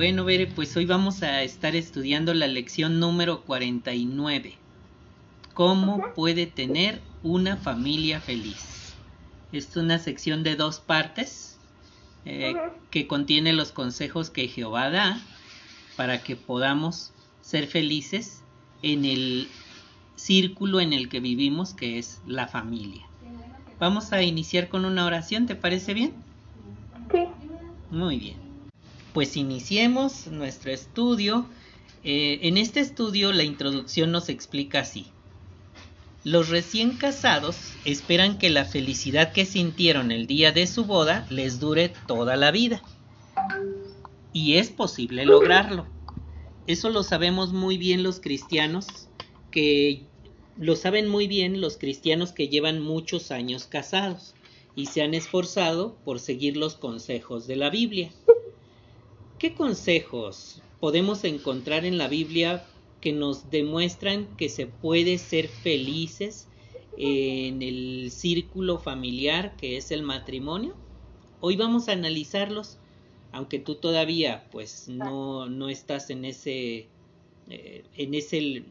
Bueno, Bere, pues hoy vamos a estar estudiando la lección número 49. ¿Cómo puede tener una familia feliz? Es una sección de dos partes eh, que contiene los consejos que Jehová da para que podamos ser felices en el círculo en el que vivimos, que es la familia. Vamos a iniciar con una oración, ¿te parece bien? Sí. Muy bien. Pues iniciemos nuestro estudio. Eh, en este estudio la introducción nos explica así. Los recién casados esperan que la felicidad que sintieron el día de su boda les dure toda la vida. Y es posible lograrlo. Eso lo sabemos muy bien los cristianos que lo saben muy bien los cristianos que llevan muchos años casados y se han esforzado por seguir los consejos de la Biblia. ¿Qué consejos podemos encontrar en la Biblia que nos demuestran que se puede ser felices en el círculo familiar que es el matrimonio? Hoy vamos a analizarlos, aunque tú todavía pues no, no estás en ese, eh, en ese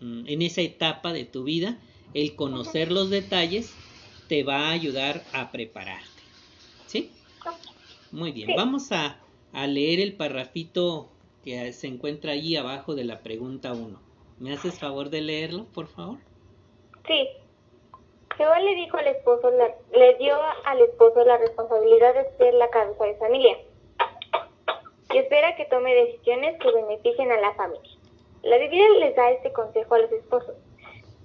Mm, en esa etapa de tu vida, el conocer los detalles te va a ayudar a prepararte. ¿Sí? Muy bien, vamos a, leer el parrafito que se encuentra ahí abajo de la pregunta 1. ¿Me haces favor de leerlo, por favor? Sí. Jehová le dijo al esposo, le dio al esposo la responsabilidad de ser la cabeza de familia y espera que tome decisiones que beneficien a la familia. La Biblia les da este consejo a los esposos.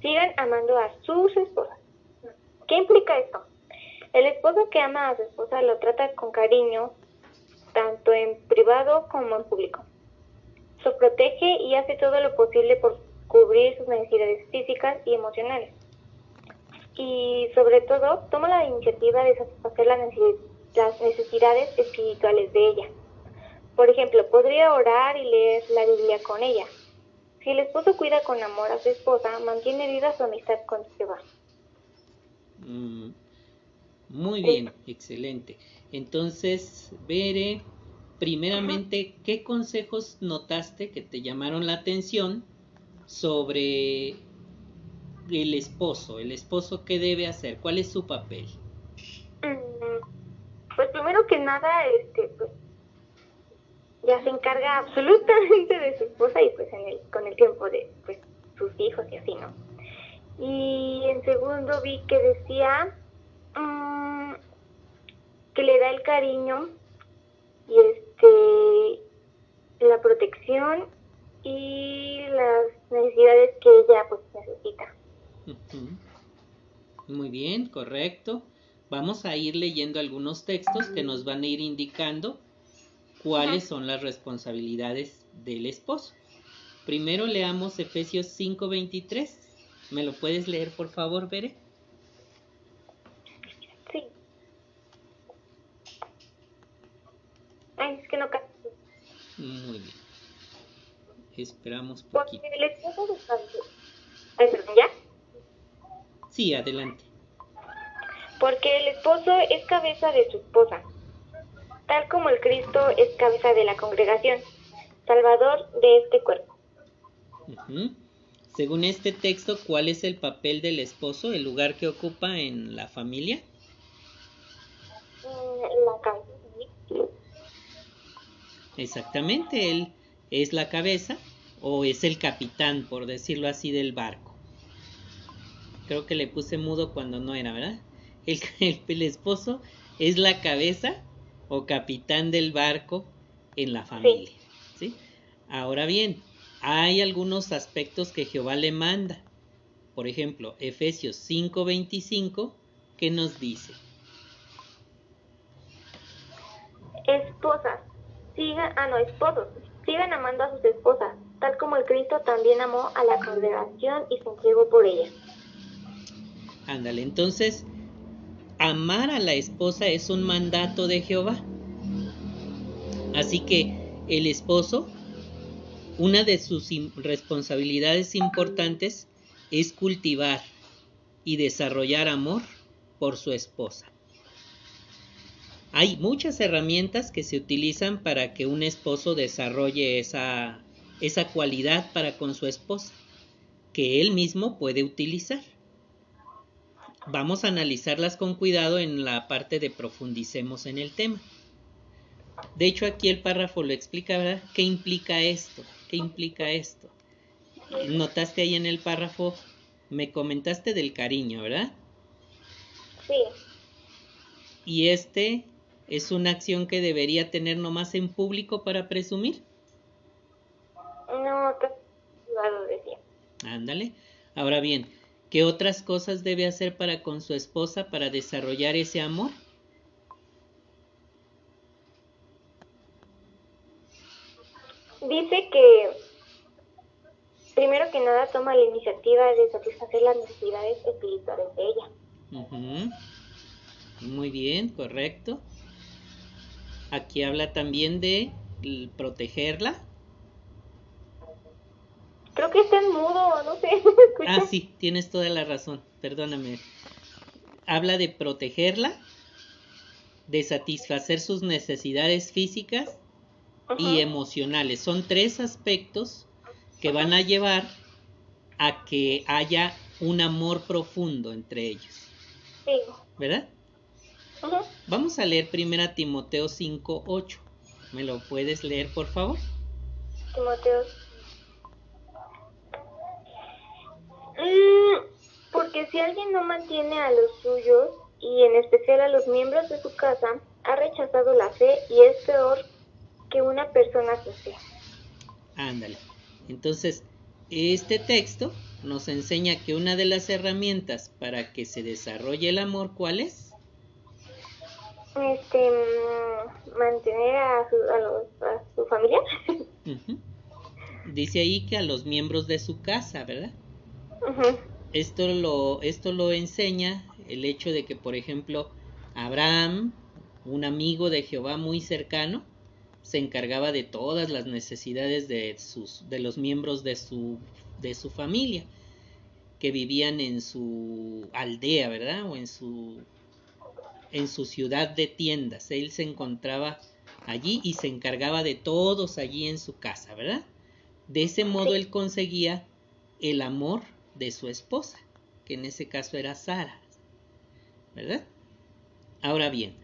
Sigan amando a sus esposas. ¿Qué implica esto? El esposo que ama a su esposa lo trata con cariño, tanto en privado como en público. Se protege y hace todo lo posible por cubrir sus necesidades físicas y emocionales. Y sobre todo, toma la iniciativa de satisfacer las necesidades espirituales de ella. Por ejemplo, podría orar y leer la Biblia con ella, si el esposo cuida con amor a su esposa, mantiene viva su amistad con Jehová. Mm, muy bien, excelente. Entonces, Bere, primeramente, ¿qué consejos notaste que te llamaron la atención sobre el esposo? ¿El esposo qué debe hacer? ¿Cuál es su papel? Mm, pues primero que nada, este, pues, ya se encarga absolutamente de su esposa y pues en el, con el tiempo de pues sus hijos y así, ¿no? Y en segundo vi que decía mm, que le da el cariño y este la protección y las necesidades que ella pues necesita. Muy bien, correcto. Vamos a ir leyendo algunos textos que nos van a ir indicando cuáles son las responsabilidades del esposo. Primero leamos Efesios 5:23. ¿Me lo puedes leer, por favor, Bere? Sí. Ay, es que no Muy bien. Esperamos poquito. Porque esposo Ay, perdón, ¿ya? Sí, adelante. Porque el esposo es cabeza de su esposa tal como el Cristo es cabeza de la congregación, salvador de este cuerpo. Según este texto, ¿cuál es el papel del esposo, el lugar que ocupa en la familia? Mm, la cabeza. Exactamente, él es la cabeza o es el capitán, por decirlo así, del barco. Creo que le puse mudo cuando no era, ¿verdad? El, esposo es la cabeza o capitán del barco en la familia. Sí. Ahora bien, hay algunos aspectos que Jehová le manda. Por ejemplo, Efesios 5:25, ¿qué nos dice? Esposas, sigan, ah no, esposos, sigan amando a sus esposas, tal como el Cristo también amó a la congregación y se entregó por ella. Ándale, entonces amar a la esposa es un mandato de Jehová. Así que el esposo, una de sus responsabilidades importantes es cultivar y desarrollar amor por su esposa. Hay muchas herramientas que se utilizan para que un esposo desarrolle esa, esa cualidad para con su esposa, que él mismo puede utilizar. Vamos a analizarlas con cuidado en la parte de profundicemos en el tema. De hecho, aquí el párrafo lo explica, ¿verdad? ¿Qué implica esto? ¿Qué implica esto? Notaste ahí en el párrafo, me comentaste del cariño, ¿verdad? Sí. Y este es una acción que debería tener nomás en público para presumir. No, privado decía. Ándale. Ahora bien, ¿qué otras cosas debe hacer para con su esposa para desarrollar ese amor? Dice que primero que nada toma la iniciativa de satisfacer las necesidades espirituales de ella. Ujú. Muy bien, correcto. Aquí habla también de protegerla. Creo que está en mudo, no sé. Ah, sí, tienes toda la razón, perdóname. Habla de protegerla, de satisfacer sus necesidades físicas y emocionales. Son tres aspectos que van a llevar a que haya un amor profundo entre ellos, Sí. ¿verdad? Vamos a leer primero Timoteo 5:8. ¿Me lo puedes leer, por favor? Timoteo. Mm, porque si alguien no mantiene a los suyos, y en especial a los miembros de su casa, ha rechazado la fe y es peor que una persona sin fe. Ándale. Entonces, este texto nos enseña que una de las herramientas para que se desarrolle el amor, ¿cuál es? Este, mm, mantener a su, a los- a su familia. Dice ahí que a los miembros de su casa, ¿verdad? Ujú. Esto lo, esto lo enseña el hecho de que, por ejemplo, Abraham, un amigo de Jehová muy cercano, se encargaba de todas las necesidades de, sus, de los miembros de su, de su familia, que vivían en su aldea, ¿verdad? O en su, en su ciudad de tiendas. Él se encontraba allí y se encargaba de todos allí en su casa, ¿verdad? De ese modo Sí. él conseguía el amor de su esposa, que en ese caso era Sara, ¿verdad? Ahora bien,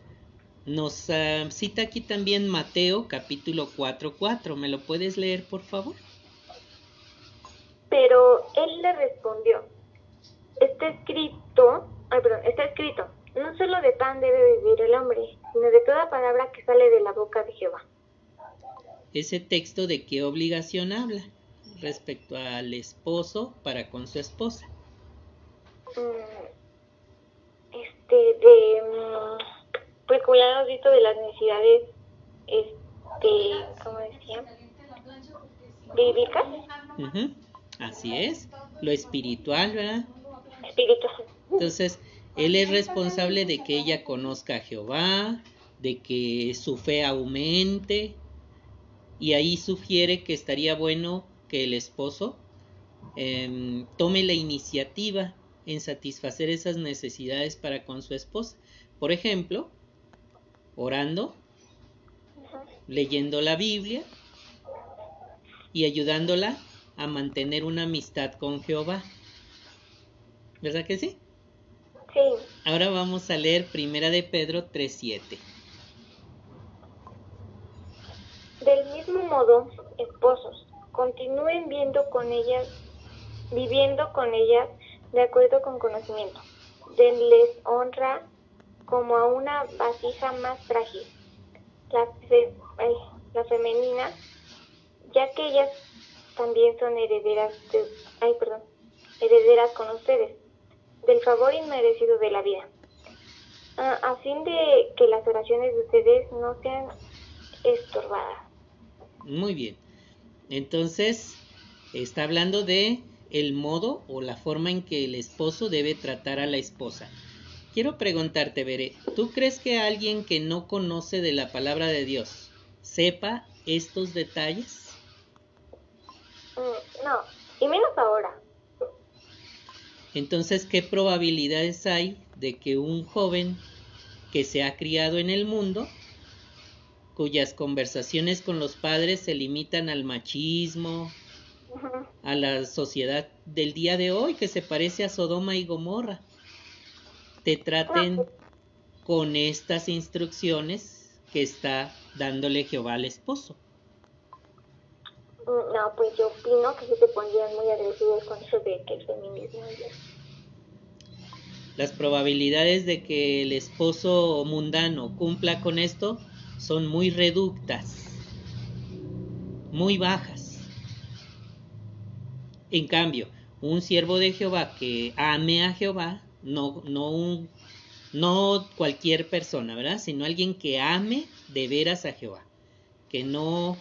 nos ah, cita aquí también Mateo capítulo 4, 4. ¿Me lo puedes leer, por favor? Pero él le respondió, está escrito, ay, perdón, está escrito, no solo de pan debe vivir el hombre, sino de toda palabra que sale de la boca de Jehová. Ese texto de qué obligación habla respecto al esposo para con su esposa. Mm, Este, de, mm, pues como ya hemos visto de las necesidades, este, ¿cómo decía? Bíblicas, Ujú, Así es, lo espiritual, ¿verdad? espirituales. Entonces, él es responsable de que ella conozca a Jehová, de que su fe aumente, y ahí sugiere que estaría bueno que el esposo em, tome la iniciativa en satisfacer esas necesidades para con su esposa. Por ejemplo, orando, leyendo la Biblia y ayudándola a mantener una amistad con Jehová. ¿Verdad que sí? Sí, Ahora vamos a leer Primera de Pedro 3:7. Del mismo modo, esposos, continúen viendo con ellas, viviendo con ellas de acuerdo con conocimiento. Denles honra como a una vasija más frágil, la, fe- ay, la femenina, ya que ellas también son herederas, de, ay, perdón, herederas con ustedes, del favor inmerecido de la vida, a, fin de que las oraciones de ustedes no sean estorbadas. Muy bien. Entonces, está hablando de el modo o la forma en que el esposo debe tratar a la esposa. Quiero preguntarte, Bere, ¿tú crees que alguien que no conoce de la palabra de Dios sepa estos detalles? Mm, No, y menos ahora. Entonces, ¿qué probabilidades hay de que un joven que se ha criado en el mundo, cuyas conversaciones con los padres se limitan al machismo, a la sociedad del día de hoy que se parece a Sodoma y Gomorra. Te traten con estas instrucciones que está dándole Jehová al esposo. Mm, no, pues yo opino que se te pondrían muy agresivos con eso de que el feminismo Las probabilidades de que el esposo mundano cumpla con esto son muy reductas, muy bajas. En cambio, un siervo de Jehová que ame a Jehová, no, no, un, no cualquier persona, ¿verdad? Sino alguien que ame de veras a Jehová, que no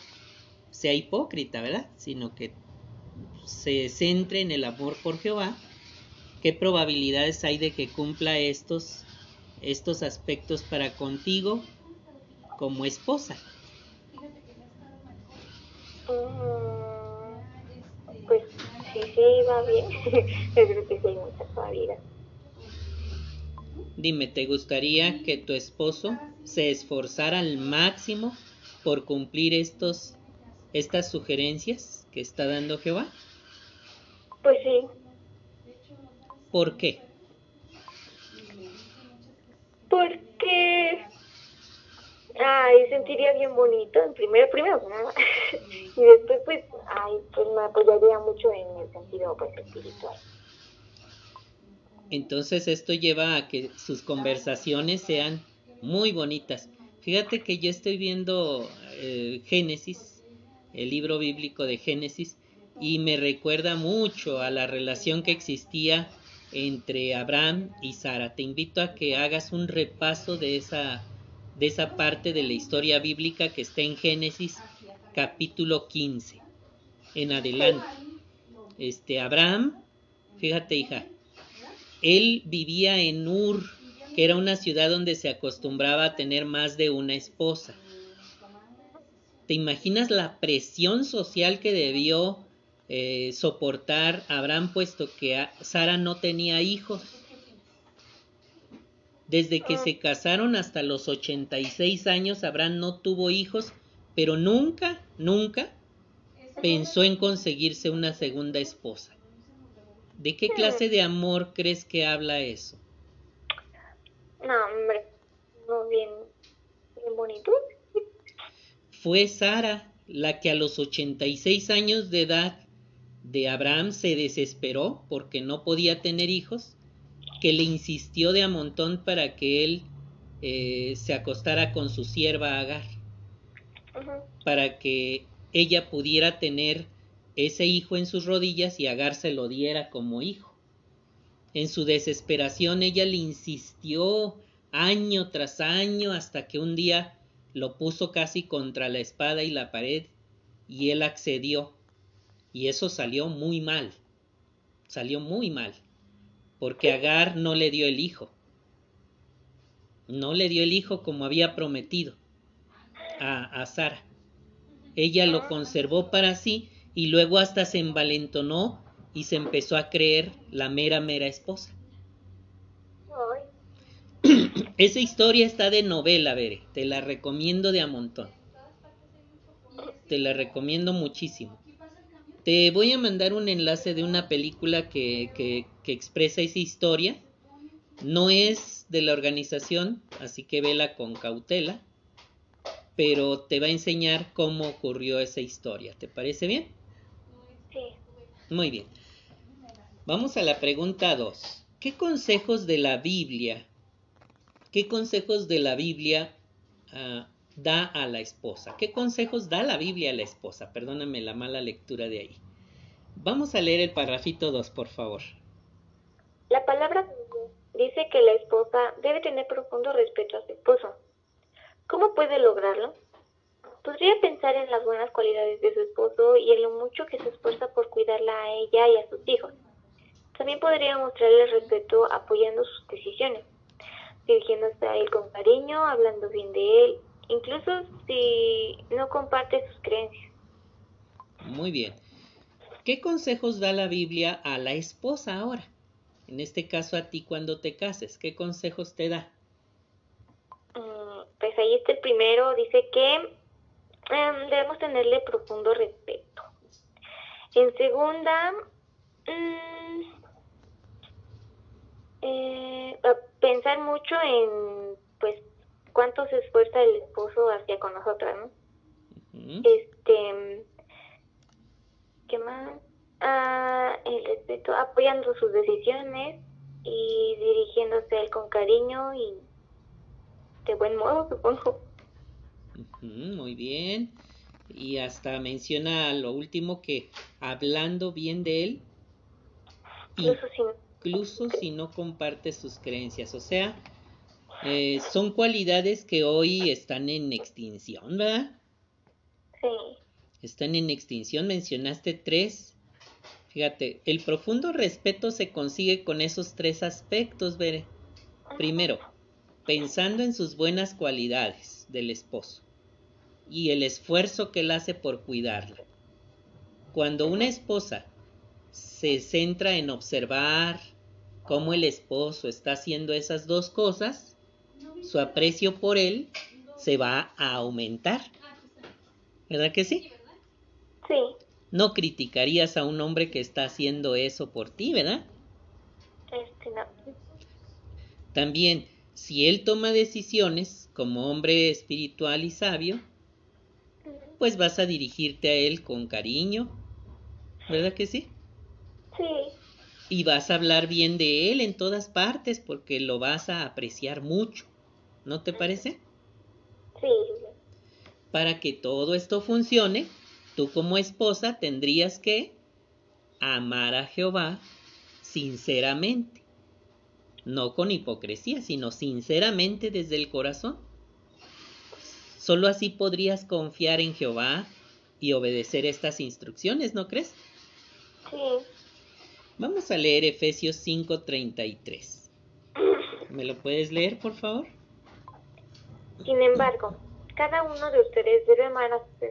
sea hipócrita, ¿verdad? Sino que se centre en el amor por Jehová. ¿Qué probabilidades hay de que cumpla estos, estos aspectos para contigo como esposa? Mm, pues sí, sí, va bien. Yo creo que sí hay probabilidades. Dime, ¿te gustaría que tu esposo se esforzara al máximo por cumplir estos, estas sugerencias que está dando Jehová? Pues sí. ¿Por qué? Porque ay, sentiría bien bonito, en primero, primero y después pues, ay, pues me apoyaría mucho en el sentido pues espiritual. Entonces esto lleva a que sus conversaciones sean muy bonitas. Fíjate que yo estoy viendo eh, Génesis, el libro bíblico de Génesis, y me recuerda mucho a la relación que existía entre Abraham y Sara. Te invito a que hagas un repaso de esa, de esa parte de la historia bíblica que está en Génesis capítulo 15 en adelante. Este Abraham, fíjate hija, él vivía en Ur, que era una ciudad donde se acostumbraba a tener más de una esposa. ¿Te imaginas la presión social que debió eh, soportar Abraham puesto que Sara no tenía hijos? Desde que se casaron hasta los 86 años, Abraham no tuvo hijos, pero nunca, nunca pensó en conseguirse una segunda esposa. ¿De qué clase de amor crees que habla eso? No, hombre, no bien, bien bonito. Fue Sara la que a los 86 años de edad de Abraham se desesperó porque no podía tener hijos, que le insistió de a montón para que él eh, se acostara con su sierva Agar, para que ella pudiera tener ese hijo en sus rodillas y Agar se lo diera como hijo. En su desesperación ella le insistió año tras año hasta que un día lo puso casi contra la espada y la pared y él accedió. Y eso salió muy mal, salió muy mal, porque Agar no le dio el hijo, no le dio el hijo como había prometido a, a Sara. Ella lo conservó para sí y luego hasta se envalentonó y se empezó a creer la mera, mera esposa. Esa historia está de novela, Bere. Te la recomiendo de a montón. Te la recomiendo muchísimo. Te voy a mandar un enlace de una película que, que, que expresa esa historia. No es de la organización, así que vela con cautela. Pero te va a enseñar cómo ocurrió esa historia. ¿Te parece bien? Muy bien. Vamos a la pregunta 2. ¿Qué consejos de la Biblia, qué consejos de la Biblia uh, da a la esposa? ¿Qué consejos da la Biblia a la esposa? Perdóname la mala lectura de ahí. Vamos a leer el parrafito 2, por favor. La palabra dice que la esposa debe tener profundo respeto a su esposo. ¿Cómo puede lograrlo? Podría pensar en las buenas cualidades de su esposo y en lo mucho que se esfuerza por cuidarla a ella y a sus hijos. También podría mostrarle respeto apoyando sus decisiones, dirigiéndose a él con cariño, hablando bien de él, incluso si no comparte sus creencias. Muy bien. ¿Qué consejos da la Biblia a la esposa ahora? En este caso a ti cuando te cases, ¿qué consejos te da? pues ahí está el primero, dice que em, debemos tenerle profundo respeto. En segunda, mm, eh, pensar mucho en, pues, cuánto se esfuerza el esposo hacia con nosotras, ¿no? Este, ¿qué más? Ah, el respeto, apoyando sus decisiones y dirigiéndose a él con cariño y de buen modo, supongo. muy bien. Y hasta menciona lo último que hablando bien de él, incluso, si, no comparte sus creencias. O sea, eh, son cualidades que hoy están en extinción, ¿verdad? Sí. Están en extinción. Mencionaste tres. Fíjate, el profundo respeto se consigue con esos tres aspectos, Bere. Primero, pensando en sus buenas cualidades del esposo y el esfuerzo que él hace por cuidarla. Cuando una esposa se centra en observar cómo el esposo está haciendo esas dos cosas, su aprecio por él se va a aumentar. ¿Verdad que sí? Sí. No criticarías a un hombre que está haciendo eso por ti, ¿verdad? Este no. También si él toma decisiones como hombre espiritual y sabio, pues vas a dirigirte a él con cariño, ¿verdad que sí? Sí. Y vas a hablar bien de él en todas partes porque lo vas a apreciar mucho, ¿no te parece? Sí. Para que todo esto funcione, tú como esposa tendrías que amar a Jehová sinceramente no con hipocresía, sino sinceramente desde el corazón. Solo así podrías confiar en Jehová y obedecer estas instrucciones, ¿no crees? Sí. Vamos a leer Efesios 5:33. ¿Me lo puedes leer, por favor? Sin embargo, cada uno de ustedes debe amar a su,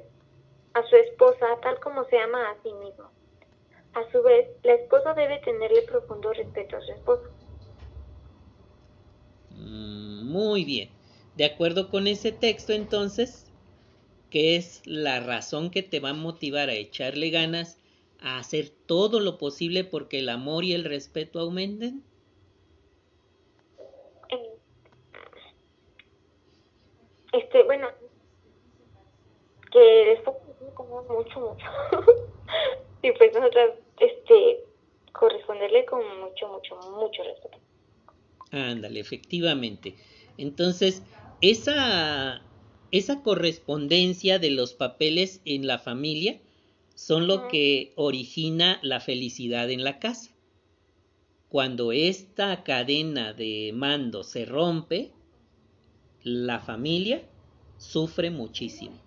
a su esposa tal como se ama a sí mismo. A su vez, la esposa debe tenerle profundo respeto a su esposo. Mm, muy bien. De acuerdo con ese texto, entonces, ¿qué es la razón que te va a motivar a echarle ganas a hacer todo lo posible porque el amor y el respeto aumenten? Este, bueno, que el como mucho, mucho. y pues nosotros, este, corresponderle con mucho, mucho, mucho respeto. Ándale, efectivamente. Entonces, esa, esa correspondencia de los papeles en la familia son lo que origina la felicidad en la casa. Cuando esta cadena de mando se rompe, la familia sufre muchísimo.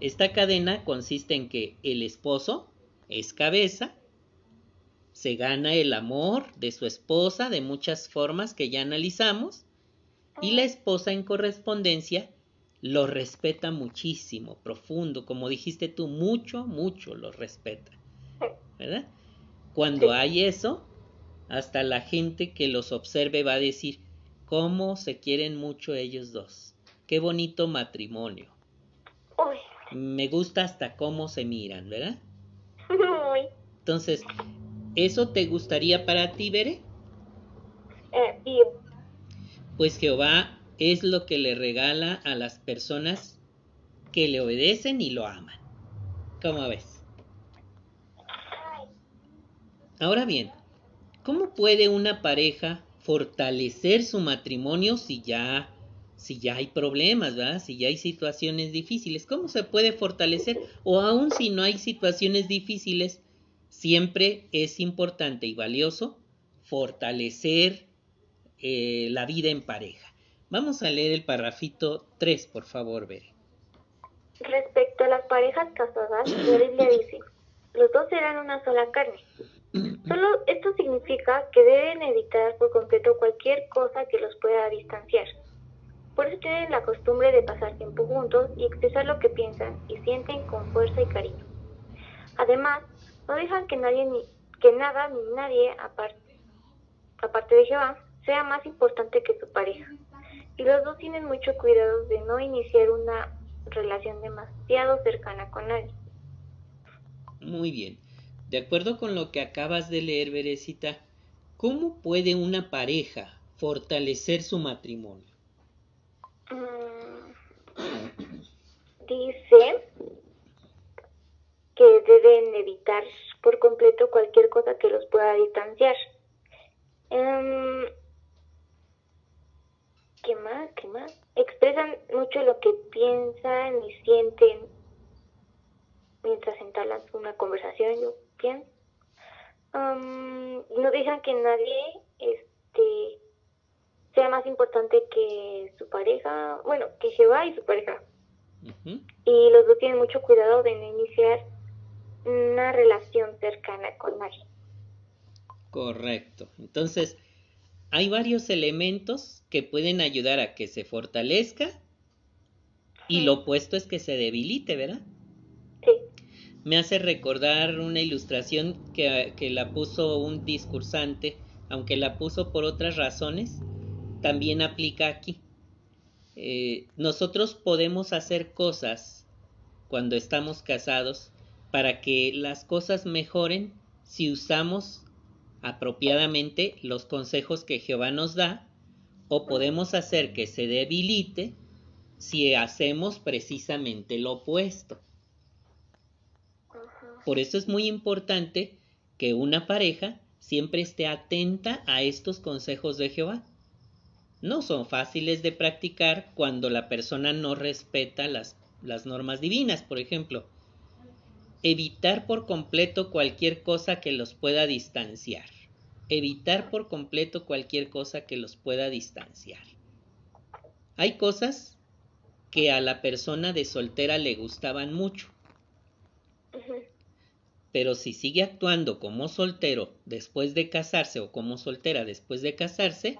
Esta cadena consiste en que el esposo es cabeza se gana el amor de su esposa de muchas formas que ya analizamos y la esposa en correspondencia lo respeta muchísimo, profundo, como dijiste tú, mucho, mucho lo respeta. ¿Verdad? Cuando hay eso, hasta la gente que los observe va a decir, cómo se quieren mucho ellos dos. Qué bonito matrimonio. Me gusta hasta cómo se miran, ¿verdad? Entonces, ¿Eso te gustaría para ti, Bere? Eh, Pues Jehová es lo que le regala a las personas que le obedecen y lo aman. ¿Cómo ves? Ahora bien, ¿cómo puede una pareja fortalecer su matrimonio si ya si ya hay problemas. Si ya hay situaciones difíciles, ¿cómo se puede fortalecer? O aún si no hay situaciones difíciles, Siempre es importante y valioso fortalecer eh, la vida en pareja. Vamos a leer el parrafito 3, por favor, Bere. Respecto a las parejas casadas, la Biblia dice, los dos serán una sola carne. Solo esto significa que deben evitar por completo cualquier cosa que los pueda distanciar. Por eso tienen la costumbre de pasar tiempo juntos y expresar lo que piensan y sienten con fuerza y cariño. Además, no dejan que nadie ni que nada ni nadie aparte, aparte de Jehová sea más importante que su pareja. Y los dos tienen mucho cuidado de no iniciar una relación demasiado cercana con nadie. Muy bien. De acuerdo con lo que acabas de leer, Berecita, ¿cómo puede una pareja fortalecer su matrimonio? Mm, dice que deben evitar por completo cualquier cosa que los pueda distanciar. Em, ¿Qué más? ¿Qué más? Expresan mucho lo que piensan y sienten mientras entablan una conversación, yo pienso. no dejan que nadie este, sea más importante que su pareja, bueno, que Jehová y su pareja. Y los dos tienen mucho cuidado de no iniciar una relación cercana con nadie. Correcto. Entonces, hay varios elementos que pueden ayudar a que se fortalezca y lo opuesto es que se debilite, ¿verdad? Sí. Me hace recordar una ilustración que, la puso un discursante, aunque la puso por otras razones, también aplica aquí. Eh, nosotros podemos hacer cosas cuando estamos casados para que las cosas mejoren si usamos apropiadamente los consejos que Jehová nos da, o podemos hacer que se debilite si hacemos precisamente lo opuesto. Por eso es muy importante que una pareja siempre esté atenta a estos consejos de Jehová. No son fáciles de practicar cuando la persona no respeta las, las normas divinas, por ejemplo Evitar por completo cualquier cosa que los pueda distanciar. Evitar por completo cualquier cosa que los pueda distanciar. Hay cosas que a la persona de soltera le gustaban mucho. Pero si sigue actuando como soltero después de casarse o como soltera después de casarse,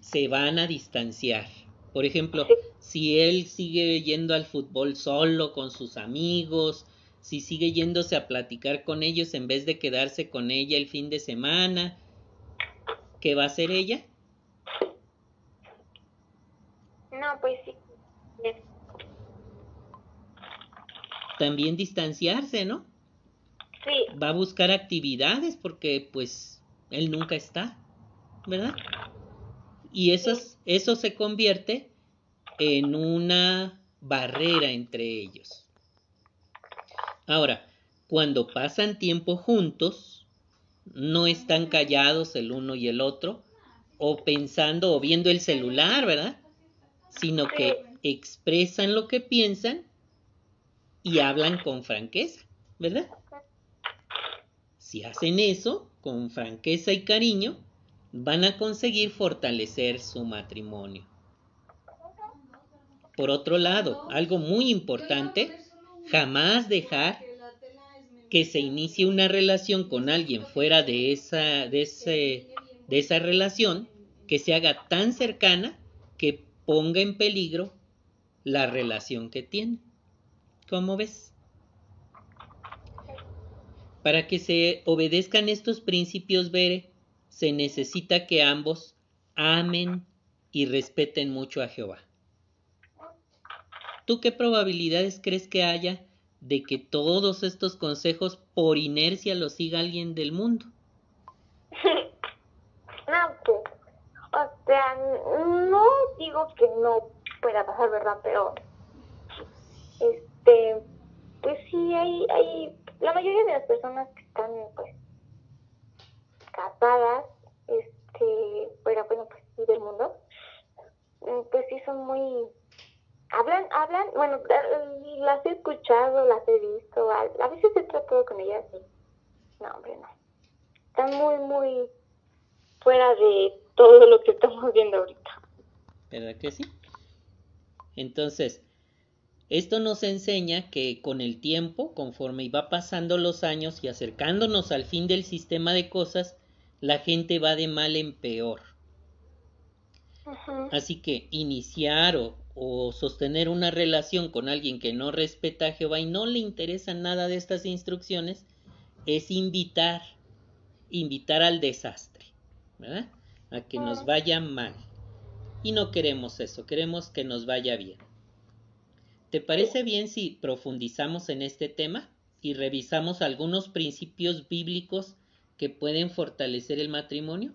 se van a distanciar. Por ejemplo, si él sigue yendo al fútbol solo con sus amigos, si sigue yéndose a platicar con ellos en vez de quedarse con ella el fin de semana, ¿qué va a hacer ella? No, pues sí. También distanciarse, ¿no? Sí. Va a buscar actividades porque pues él nunca está, ¿verdad? Y eso, eso se convierte en una barrera entre ellos. Ahora, cuando pasan tiempo juntos, no están callados el uno y el otro, o pensando o viendo el celular, ¿verdad? Sino que expresan lo que piensan y hablan con franqueza, ¿verdad? Si hacen eso con franqueza y cariño, van a conseguir fortalecer su matrimonio. Por otro lado, algo muy importante jamás dejar que se inicie una relación con alguien fuera de esa, de, ese, de esa relación que se haga tan cercana que ponga en peligro la relación que tiene. ¿Cómo ves? Para que se obedezcan estos principios, Bere, se necesita que ambos amen y respeten mucho a Jehová. ¿Tú qué probabilidades crees que haya de que todos estos consejos por inercia los siga alguien del mundo? no, pues, o sea, no digo que no pueda pasar, ¿verdad? Pero, este, pues sí, hay, hay, la mayoría de las personas que están, pues, casadas, este, fuera, bueno, pues del mundo, pues sí son muy hablan, hablan, bueno, las he escuchado, las he visto, a, veces he tratado con ellas y no, hombre, no. Están muy, muy fuera de todo lo que estamos viendo ahorita. ¿Verdad que sí? Entonces, esto nos enseña que con el tiempo, conforme iba pasando los años y acercándonos al fin del sistema de cosas, la gente va de mal en peor. Así que iniciar o, o sostener una relación con alguien que no respeta a Jehová y no le interesa nada de estas instrucciones, es invitar, invitar al desastre, ¿verdad? A que nos vaya mal. y no queremos eso, queremos que nos vaya bien. ¿Te parece bien si profundizamos en este tema y revisamos algunos principios bíblicos que pueden fortalecer el matrimonio?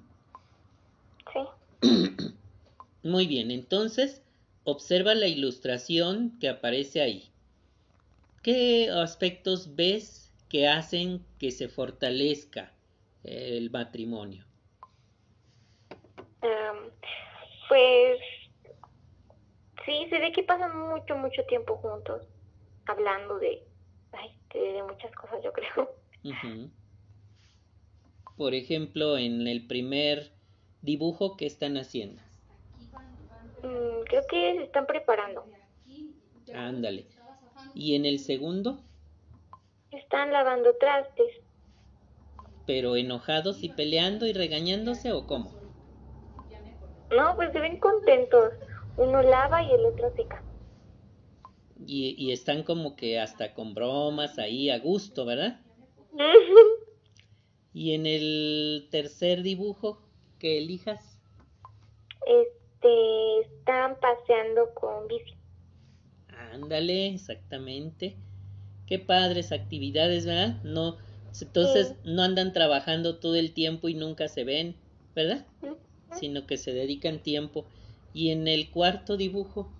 Sí. Muy bien, entonces observa la ilustración que aparece ahí. ¿Qué aspectos ves que hacen que se fortalezca el matrimonio? pues sí, se ve que pasan mucho, mucho tiempo juntos hablando de, de, muchas cosas, yo creo. Por ejemplo, en el primer dibujo, ¿qué están haciendo? Mm, creo que se están preparando. Ándale. ¿Y en el segundo? Están lavando trastes. ¿Pero enojados y peleando y regañándose o cómo? No, pues se ven contentos. Uno lava y el otro seca. Y, y están como que hasta con bromas ahí a gusto, ¿verdad? y en el tercer dibujo que elijas. Este, están paseando con bici. Ándale, exactamente. Qué padres actividades, ¿verdad? No, entonces no andan trabajando todo el tiempo y nunca se ven, ¿verdad? Sino que se dedican tiempo. ¿Y en el cuarto dibujo?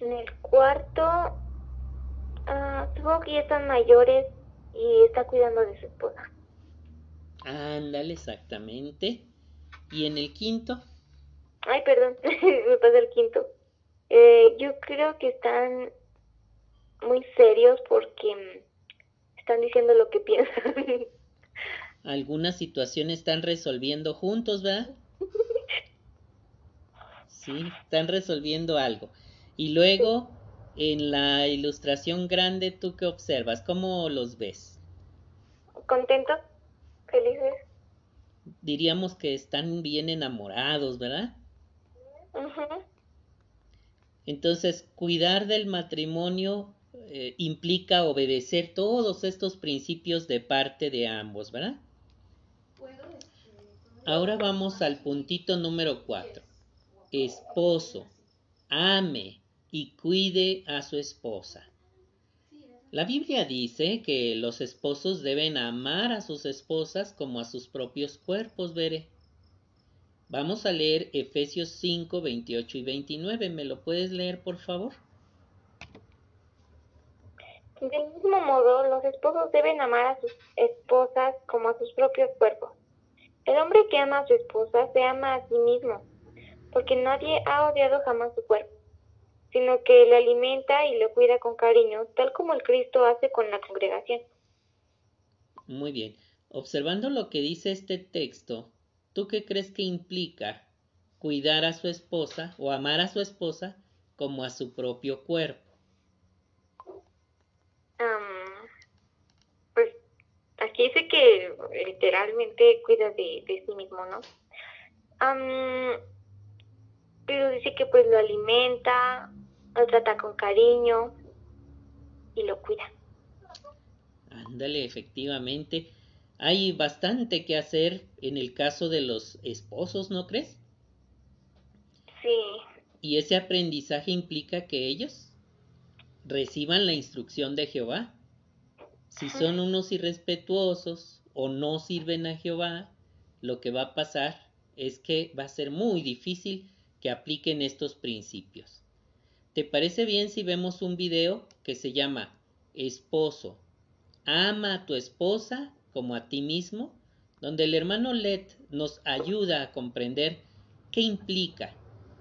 En el cuarto, uh, supongo que ya están mayores y está cuidando de su esposa. Ándale, exactamente. ¿Y en el quinto? Ay, perdón, me pasa el quinto. Eh, yo creo que están muy serios porque están diciendo lo que piensan. Algunas situaciones están resolviendo juntos, ¿verdad? Sí, están resolviendo algo. Y luego, en la ilustración grande, ¿tú qué observas? ¿Cómo los ves? Contentos, felices. Diríamos que están bien enamorados, ¿verdad? Entonces, cuidar del matrimonio eh, implica obedecer todos estos principios de parte de ambos, ¿verdad? Ahora vamos al puntito número cuatro. Esposo, ame y cuide a su esposa. La Biblia dice que los esposos deben amar a sus esposas como a sus propios cuerpos, veré. Vamos a leer Efesios 5, 28 y 29. ¿Me lo puedes leer, por favor? Del mismo modo, los esposos deben amar a sus esposas como a sus propios cuerpos. El hombre que ama a su esposa se ama a sí mismo, porque nadie ha odiado jamás su cuerpo, sino que le alimenta y lo cuida con cariño, tal como el Cristo hace con la congregación. Muy bien. Observando lo que dice este texto, ¿tú qué crees que implica cuidar a su esposa o amar a su esposa como a su propio cuerpo? pues aquí dice que literalmente cuida de, sí mismo, ¿no? pero dice que pues lo alimenta, lo trata con cariño y lo cuida. Ándale, efectivamente. Hay bastante que hacer en el caso de los esposos, ¿no crees? Sí. Y ese aprendizaje implica que ellos reciban la instrucción de Jehová. Si son unos irrespetuosos o no sirven a Jehová, lo que va a pasar es que va a ser muy difícil que apliquen estos principios. ¿Te parece bien si vemos un video que se llama Esposo, ama a tu esposa como a ti mismo? Donde el hermano Let nos ayuda a comprender qué implica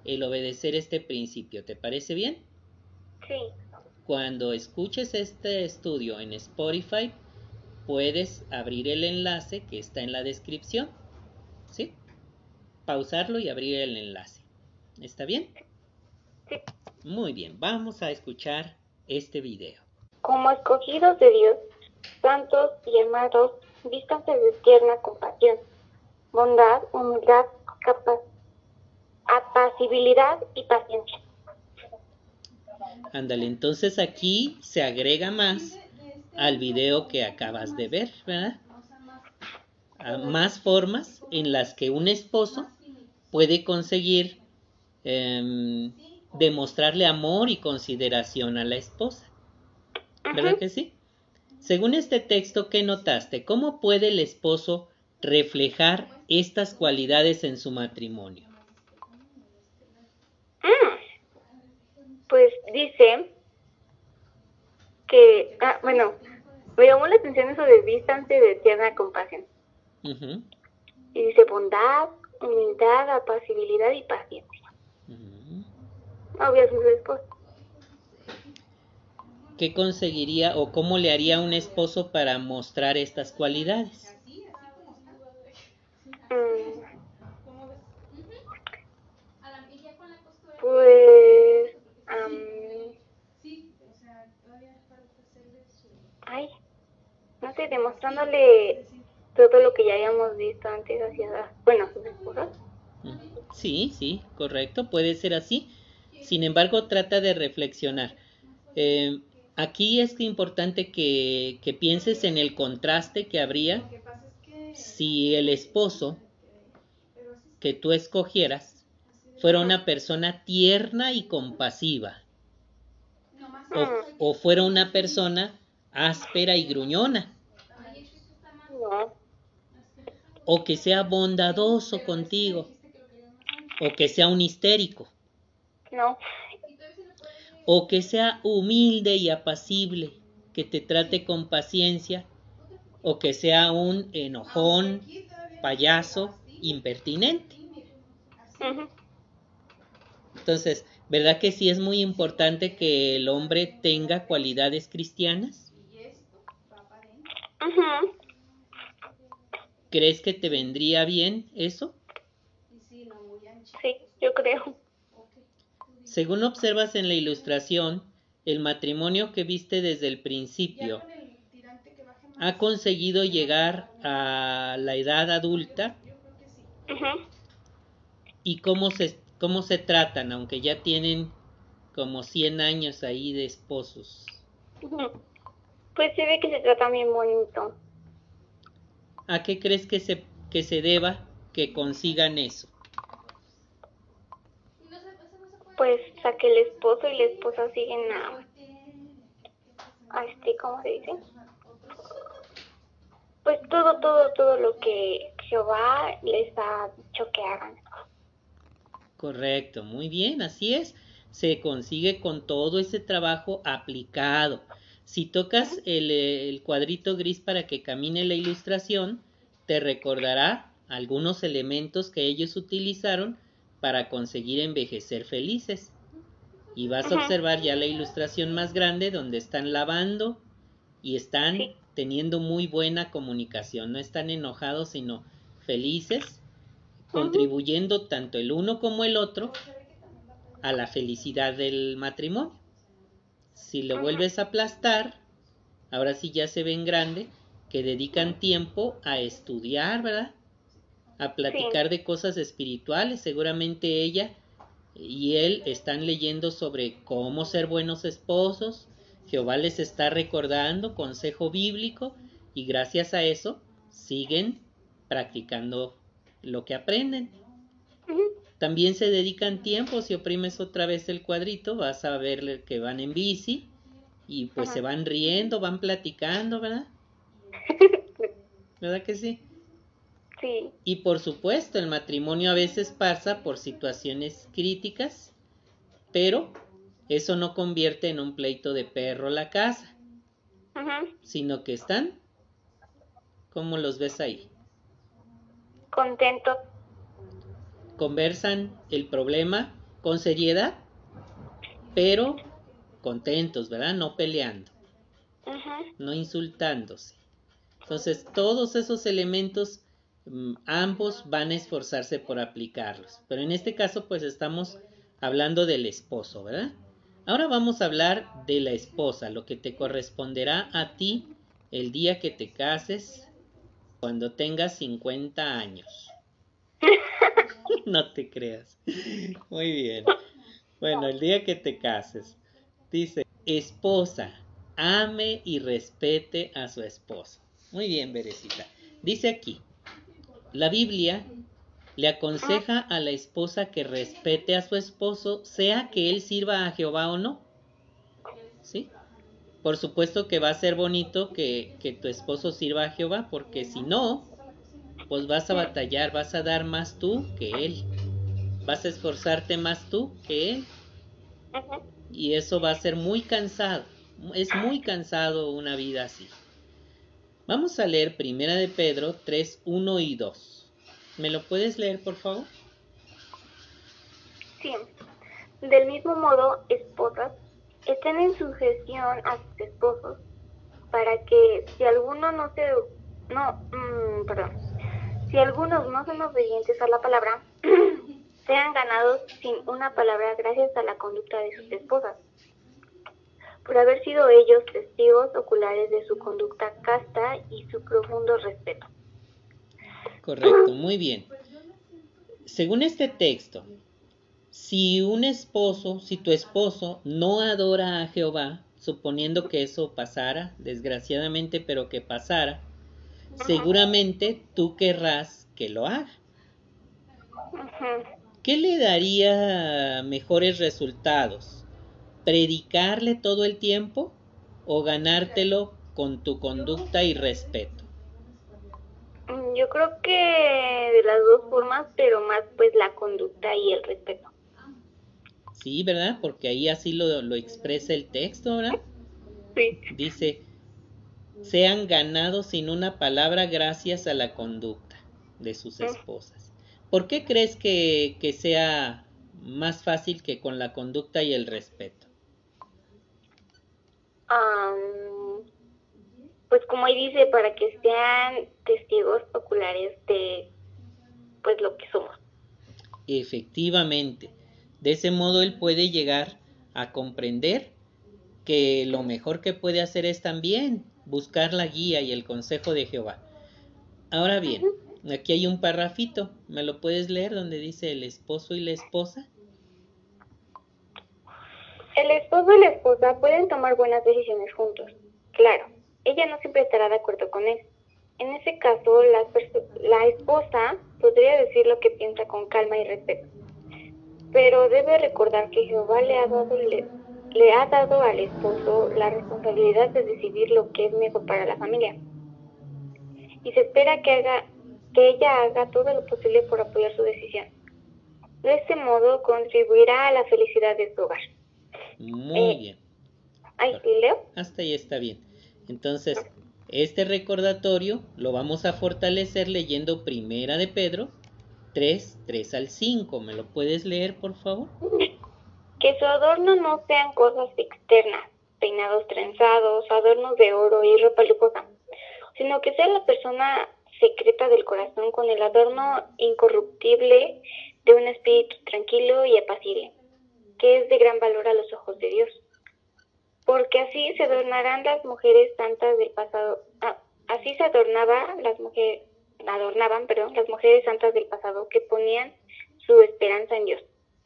el obedecer este principio. ¿Te parece bien? Sí. Cuando escuches este estudio en Spotify, puedes abrir el enlace que está en la descripción. ¿Sí? Pausarlo y abrir el enlace. ¿Está bien? Sí. Muy bien, vamos a escuchar este video. Como escogidos de Dios, santos y amados, vístanse de tierna compasión, bondad, humildad, capaz, apacibilidad y paciencia Ándale, entonces aquí se agrega más al video que acabas de ver, ¿verdad? más formas en las que un esposo puede conseguir em, demostrarle amor y consideración a la esposa. ¿Verdad que sí? Según este texto, ¿qué notaste? ¿Cómo puede el esposo reflejar estas cualidades en su matrimonio? Mm. Pues dice que, ah, bueno, me llamó la atención eso de distancia de tierna compasión. Y dice bondad, humildad, apacibilidad y paciencia. Obvio, su esposo. ¿Qué conseguiría o cómo le haría un esposo para mostrar estas cualidades? Mm. Pues... ay, no sé, demostrándole todo lo que ya habíamos visto antes hacia, bueno, sus esposas. Sí, sí, correcto, puede ser así. Sin embargo, trata de reflexionar. Eh, aquí es importante que, que pienses en el contraste que habría si el esposo que tú escogieras fuera una persona tierna y compasiva o, o fuera una persona áspera y gruñona. O que sea bondadoso contigo. O que sea un histérico. No. O que sea humilde y apacible, que te trate con paciencia. O que sea un enojón, payaso, impertinente. Entonces, ¿verdad que sí es muy importante que el hombre tenga cualidades cristianas? ¿Crees que te vendría bien eso? Sí, yo creo. Según observas en la ilustración, el matrimonio que viste desde el principio ha conseguido llegar a la edad adulta y cómo se, cómo se tratan, aunque ya tienen como 100 años ahí de esposos. Pues se ve que se trata bien bonito. ¿A qué crees que se, que se deba que consigan eso? Pues a que el esposo y la esposa siguen a, a este, ¿cómo se dice? Pues todo, todo, todo lo que Jehová les ha dicho que hagan. Correcto, muy bien, así es. Se consigue con todo ese trabajo aplicado. Si tocas el, cuadrito gris para que camine la ilustración, te recordará algunos elementos que ellos utilizaron para conseguir envejecer felices. Y vas a observar ya la ilustración más grande donde están lavando y están teniendo muy buena comunicación. No están enojados, sino felices, contribuyendo tanto el uno como el otro a la felicidad del matrimonio. Si lo vuelves a aplastar, ahora sí ya se ven grande, que dedican tiempo a estudiar, ¿verdad? A platicar de cosas espirituales. Seguramente ella y él están leyendo sobre cómo ser buenos esposos. Jehová les está recordando consejo bíblico y gracias a eso siguen practicando lo que aprenden. También se dedican tiempo, si oprimes otra vez el cuadrito, vas a ver que van en bici y pues se van riendo, van platicando, ¿verdad? ¿Verdad que sí? Sí. Y por supuesto, el matrimonio a veces pasa por situaciones críticas, pero eso no convierte en un pleito de perro la casa, sino que están, ¿cómo los ves ahí? Contentos conversan el problema con seriedad, pero contentos, ¿verdad? No peleando, no insultándose. Entonces, todos esos elementos, ambos van a esforzarse por aplicarlos. Pero en este caso, pues estamos hablando del esposo, ¿verdad? Ahora vamos a hablar de la esposa, lo que te corresponderá a ti el día que te cases cuando tengas 50 años. no te creas. Muy bien. Bueno, el día que te cases, dice, esposa, ame y respete a su esposo. Muy bien, Berecita. Dice aquí, la Biblia le aconseja a la esposa que respete a su esposo, sea que él sirva a Jehová o no. ¿Sí? Por supuesto que va a ser bonito que, que tu esposo sirva a Jehová, porque si no, pues vas a batallar, vas a dar más tú que él. Vas a esforzarte más tú que él. Y eso va a ser muy cansado. Es muy cansado una vida así. Vamos a leer Primera de Pedro 3, 1 y 2. ¿Me lo puedes leer, por favor? Sí. Del mismo modo, esposas, estén en sujeción a sus esposos, para que si alguno no se... No, mm, perdón. Si algunos no son obedientes a la palabra, sean ganados sin una palabra gracias a la conducta de sus esposas por haber sido ellos testigos oculares de su conducta casta y su profundo respeto. Correcto, muy bien. Según este texto, si un esposo, si tu esposo no adora a Jehová, suponiendo que eso pasara, desgraciadamente, pero que pasara, seguramente tú querrás que lo haga. ¿Qué le daría mejores resultados? Predicarle todo el tiempo o ganártelo con tu conducta y respeto? Mm, yo creo que de las dos formas, pero más pues la conducta y el respeto. Sí, ¿verdad? Porque ahí así lo, lo expresa el texto, ¿verdad? Sí. Dice, sean ganados sin una palabra gracias a la conducta de sus esposas. ¿Por qué crees que, que sea más fácil que con la conducta y el respeto? Pues como ahí dice, para que sean testigos oculares de pues lo que somos. Efectivamente, de ese modo él puede llegar a comprender que lo mejor que puede hacer es también buscar la guía y el consejo de Jehová. Ahora bien, aquí hay un parrafito, ¿me lo puedes leer donde dice el esposo y la esposa? El esposo y la esposa pueden tomar buenas decisiones juntos. Claro, ella no siempre estará de acuerdo con él. En ese caso, la, esposa podría decir lo que piensa con calma y respeto. Pero debe recordar que Jehová le ha dado, le, le ha dado al esposo la responsabilidad de decidir lo que es mejor para la familia. Y se espera que, haga, que ella haga todo lo posible por apoyar su decisión. De este modo, contribuirá a la felicidad de su hogar. Muy Eh, bien. ¿leo? Hasta ahí está bien. Entonces, este recordatorio lo vamos a fortalecer leyendo Primera de Pedro 3, 3 al 5. ¿Me lo puedes leer, por favor? Que su adorno no sean cosas externas, peinados trenzados, adornos de oro y ropa lujosa, sino que sea la persona secreta del corazón con el adorno incorruptible de un espíritu tranquilo y apacible, que es de gran valor a los ojos de Dios. Porque así se adornarán las mujeres santas del pasado, ah, así se adornaba las mujeres, adornaban, perdón, las mujeres santas del pasado que ponían su esperanza en Dios,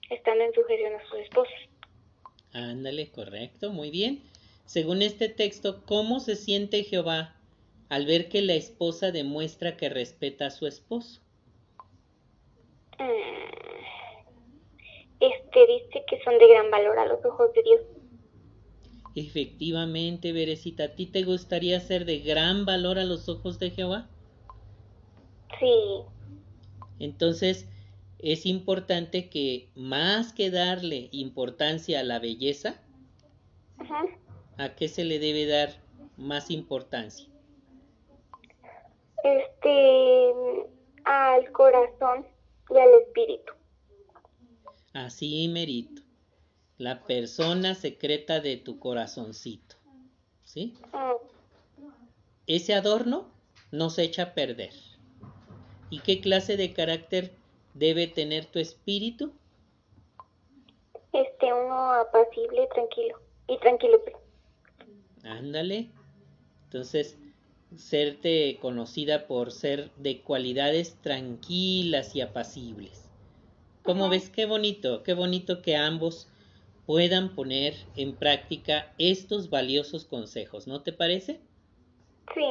estando en sujeción a sus esposos. Ándale, correcto, muy bien. Según este texto, ¿cómo se siente Jehová al ver que la esposa demuestra que respeta a su esposo? Este dice que son de gran valor a los ojos de Dios. Efectivamente, Berecita, ¿a ti te gustaría ser de gran valor a los ojos de Jehová? Sí, Entonces, es importante que más que darle importancia a la belleza, ajá. ¿a qué se le debe dar más importancia? este, al corazón y al espíritu. Así merito. La persona secreta de tu corazoncito. ¿Sí? Ese adorno no se echa a perder. ¿Y qué clase de carácter debe tener tu espíritu? Este, uno apacible, tranquilo. Y tranquilo. Ándale. Entonces, serte conocida por ser de cualidades tranquilas y apacibles. ¿Cómo Ajá. ves? Qué bonito, qué bonito que ambos puedan poner en práctica estos valiosos consejos, ¿no te parece? Sí,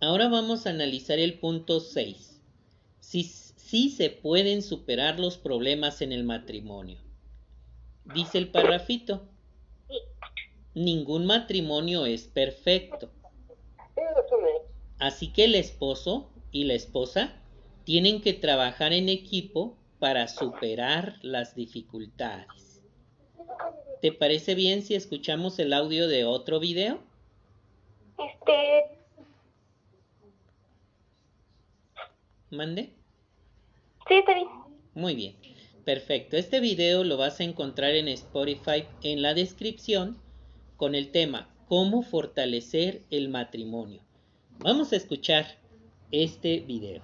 Ahora vamos a analizar el punto 6. si, si se pueden superar los problemas en el matrimonio. Dice el parrafito, ningún matrimonio es perfecto. Así que el esposo y la esposa tienen que trabajar en equipo para superar las dificultades. ¿Te parece bien si escuchamos el audio de otro video? Este. ¿Mande? Sí, está bien. Muy bien. Perfecto. Este video lo vas a encontrar en Spotify en la descripción con el tema ¿Cómo fortalecer el matrimonio? Vamos a escuchar este video.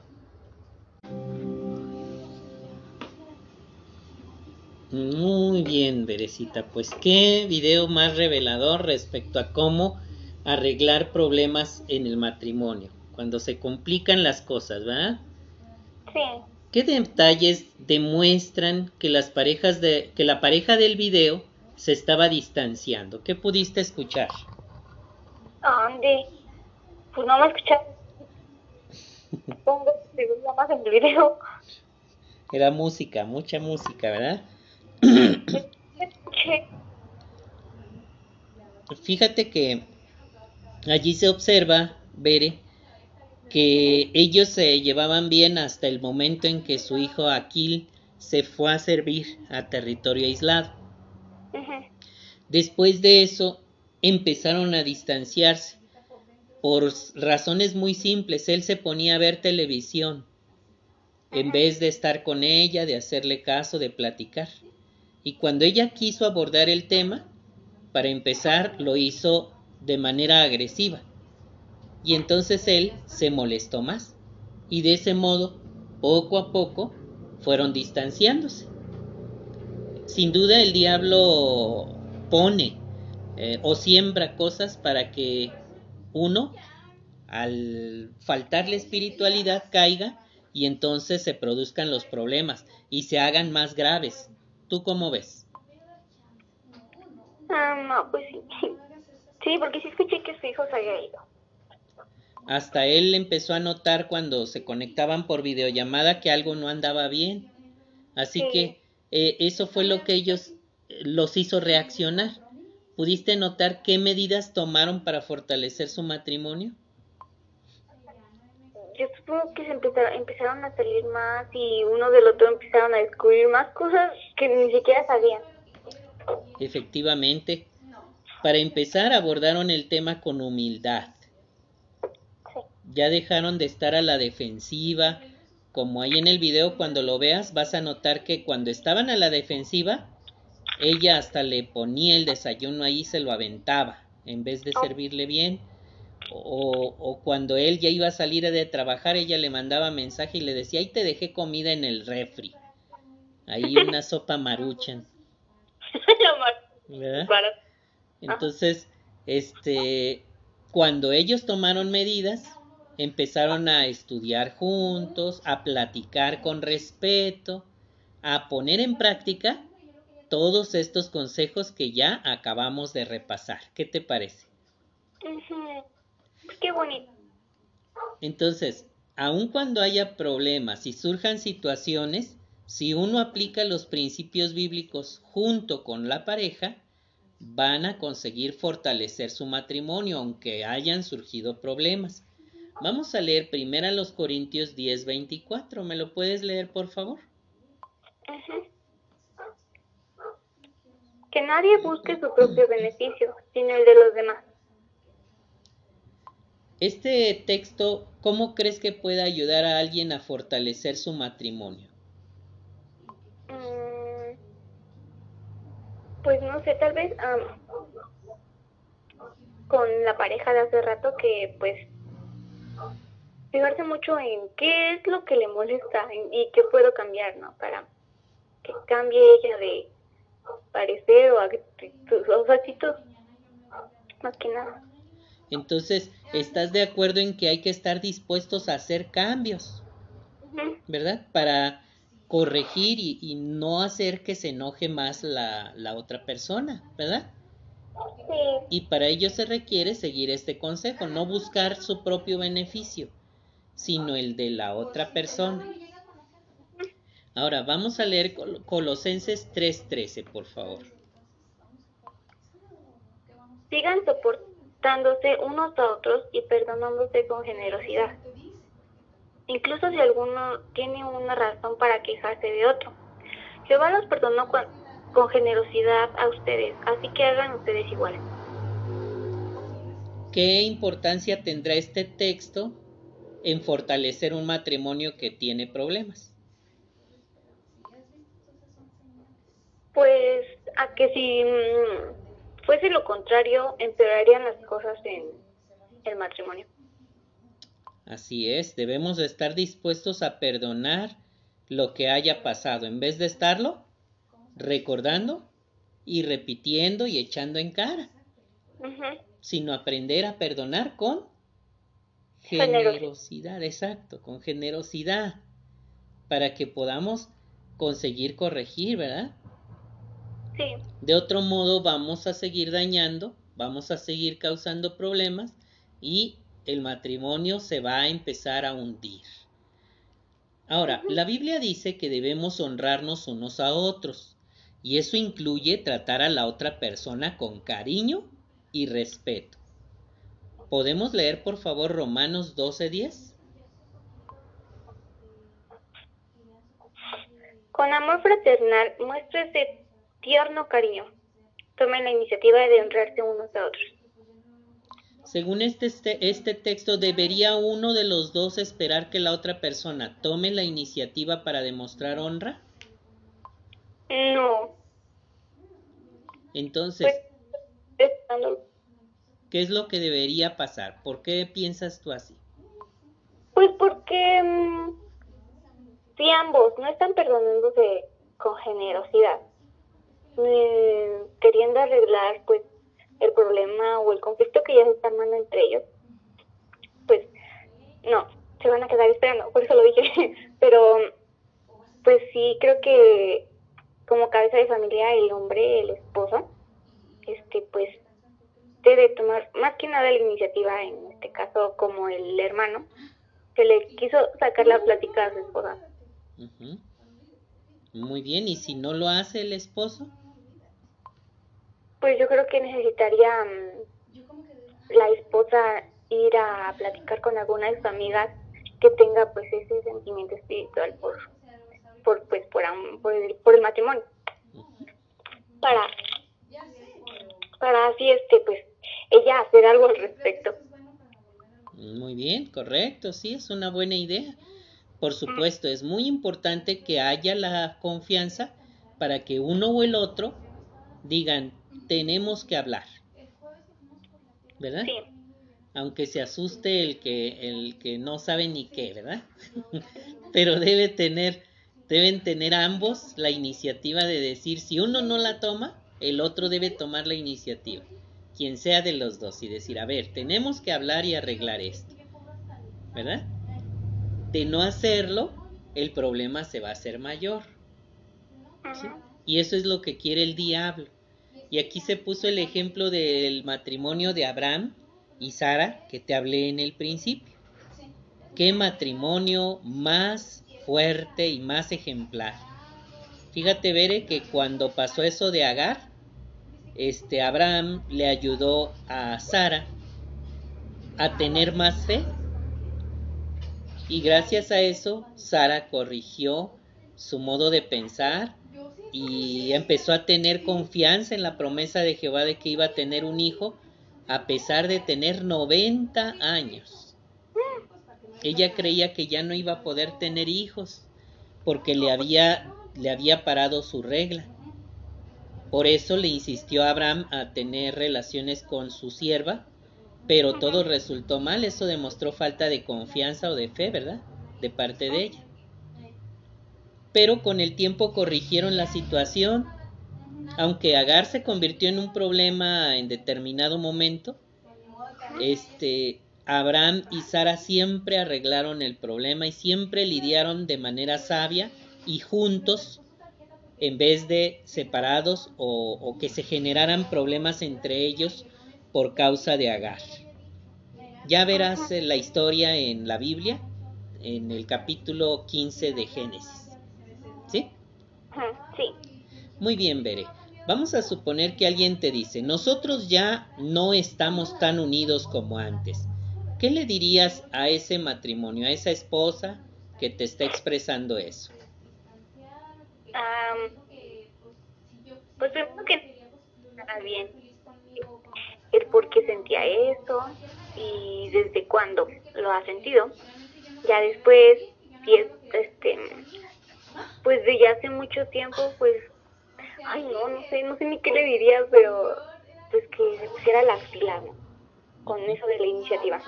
Muy bien, Berecita. Pues qué video más revelador respecto a cómo arreglar problemas en el matrimonio, cuando se complican las cosas, ¿verdad? Sí. ¿Qué detalles demuestran que las parejas de que la pareja del video se estaba distanciando? ¿Qué pudiste escuchar? ¿Dónde? Pues no me escuché. Pongo nada más en el video. Era música, mucha música, ¿verdad? Fíjate que allí se observa, Bere, que ellos se llevaban bien hasta el momento en que su hijo Aquil se fue a servir a territorio aislado. Después de eso empezaron a distanciarse por razones muy simples. Él se ponía a ver televisión en vez de estar con ella, de hacerle caso, de platicar. Y cuando ella quiso abordar el tema, para empezar lo hizo de manera agresiva. Y entonces él se molestó más. Y de ese modo, poco a poco, fueron distanciándose. Sin duda el diablo pone eh, o siembra cosas para que uno, al faltarle espiritualidad, caiga y entonces se produzcan los problemas y se hagan más graves. ¿Tú cómo ves? Ah, no, pues sí. Sí, porque sí escuché que su hijo se había ido. Hasta él empezó a notar cuando se conectaban por videollamada que algo no andaba bien. Así que eh, eso fue lo que ellos eh, los hizo reaccionar. ¿Pudiste notar qué medidas tomaron para fortalecer su matrimonio? Yo supongo que se empezaron, empezaron a salir más y uno del otro empezaron a descubrir más cosas que ni siquiera sabían. Efectivamente. Para empezar, abordaron el tema con humildad. Ya dejaron de estar a la defensiva. Como ahí en el video, cuando lo veas, vas a notar que cuando estaban a la defensiva, ella hasta le ponía el desayuno ahí, se lo aventaba, en vez de servirle bien. O, o, cuando él ya iba a salir de trabajar, ella le mandaba mensaje y le decía, ahí te dejé comida en el refri. Ahí una sopa maruchan. ¿Verdad? Entonces, este, cuando ellos tomaron medidas, empezaron a estudiar juntos, a platicar con respeto, a poner en práctica todos estos consejos que ya acabamos de repasar. ¿Qué te parece? Qué bonito. Entonces, aun cuando haya problemas y surjan situaciones, si uno aplica los principios bíblicos junto con la pareja, van a conseguir fortalecer su matrimonio aunque hayan surgido problemas. Vamos a leer primero a los Corintios 10:24. ¿Me lo puedes leer, por favor? Que nadie busque su propio beneficio, sino el de los demás. Este texto, ¿cómo crees que puede ayudar a alguien a fortalecer su matrimonio? Mm, pues no sé, tal vez con la pareja de hace rato que pues fijarse mucho en qué es lo que le molesta y qué puedo cambiar, ¿no? Para que cambie ella de parecer o actitud, o actitud, más que nada. Entonces, ¿estás de acuerdo en que hay que estar dispuestos a hacer cambios? ¿Verdad? Para corregir y, y, no hacer que se enoje más la, la otra persona, ¿verdad? Sí. Y para ello se requiere seguir este consejo, no buscar su propio beneficio, sino el de la otra persona. Ahora vamos a leer Colosenses 3:13, por favor. Sigan soportándose unos a otros y perdonándose con generosidad. Incluso si alguno tiene una razón para quejarse de otro. Jehová los perdonó con, con generosidad a ustedes, así que hagan ustedes iguales. ¿Qué importancia tendrá este texto en fortalecer un matrimonio que tiene problemas? Pues a que si mm, fuese lo contrario, empeorarían las cosas en el matrimonio. Así es, debemos estar dispuestos a perdonar lo que haya pasado, en vez de estarlo recordando y repitiendo y echando en cara, sino aprender a perdonar con generosidad, exacto, con generosidad, para que podamos conseguir corregir, ¿verdad? Sí. De otro modo vamos a seguir dañando, vamos a seguir causando problemas y el matrimonio se va a empezar a hundir. Ahora, la Biblia dice que debemos honrarnos unos a otros, y eso incluye tratar a la otra persona con cariño y respeto. ¿Podemos leer por favor Romanos 12:10? Con amor fraternal, muéstrese tierno cariño. Tomen la iniciativa de honrarse unos a otros. Según este, este, este, texto, ¿debería uno de los dos esperar que la otra persona tome la iniciativa para demostrar honra? No. Entonces, pues, ¿qué es lo que debería pasar? ¿Por qué piensas tú así? Pues porque mm, si ambos no están perdonándose con generosidad, eh, queriendo arreglar, pues el problema o el conflicto que ya se está armando entre ellos, pues no, se van a quedar esperando, por eso lo dije, pero pues sí creo que como cabeza de familia el hombre, el esposo, este pues debe tomar más que nada la iniciativa, en este caso como el hermano, que le quiso sacar la plática a su esposa. Muy bien, ¿y si no lo hace el esposo? Pues yo creo que necesitaría mm, la esposa ir a platicar con alguna de sus amigas que tenga pues ese sentimiento espiritual por por pues por, por, el, por el matrimonio. Para para así este pues ella hacer algo al respecto. Muy bien correcto sí es una buena idea. Por supuesto es muy importante que haya la confianza para que uno o el otro digan tenemos que hablar. ¿Verdad? Sí. Aunque se asuste el que, el que no sabe ni qué, ¿verdad? Pero debe tener, deben tener ambos la iniciativa de decir, si uno no la toma, el otro debe tomar la iniciativa. Quien sea de los dos y decir, a ver, tenemos que hablar y arreglar esto. ¿Verdad? De no hacerlo, el problema se va a hacer mayor. Y eso es lo que quiere el diablo y aquí se puso el ejemplo del matrimonio de Abraham y Sara que te hablé en el principio. Qué matrimonio más fuerte y más ejemplar. Fíjate, Bere, que cuando pasó eso de Agar, este Abraham le ayudó a Sara a tener más fe. Y gracias a eso, Sara corrigió su modo de pensar y empezó a tener confianza en la promesa de Jehová de que iba a tener un hijo a pesar de tener 90 años. Ella creía que ya no iba a poder tener hijos porque le había, le había parado su regla. Por eso le insistió a Abraham a tener relaciones con su sierva, pero todo resultó mal. Eso demostró falta de confianza o de fe, ¿verdad? De parte de ella pero con el tiempo corrigieron la situación. Aunque Agar se convirtió en un problema en determinado momento, este Abraham y Sara siempre arreglaron el problema y siempre lidiaron de manera sabia y juntos en vez de separados o, o que se generaran problemas entre ellos por causa de Agar. Ya verás la historia en la Biblia, en el capítulo 15 de Génesis. Sí. Muy bien, Bere. Vamos a suponer que alguien te dice, nosotros ya no estamos tan unidos como antes. ¿Qué le dirías a ese matrimonio, a esa esposa que te está expresando eso? pues primero que nada bien el por qué sentía eso y desde cuándo lo ha sentido. Ya después, si es, este, pues de ya hace mucho tiempo, pues, ay no, no sé, no sé ni qué le diría, pero pues que se pusiera la fila con eso de la iniciativa.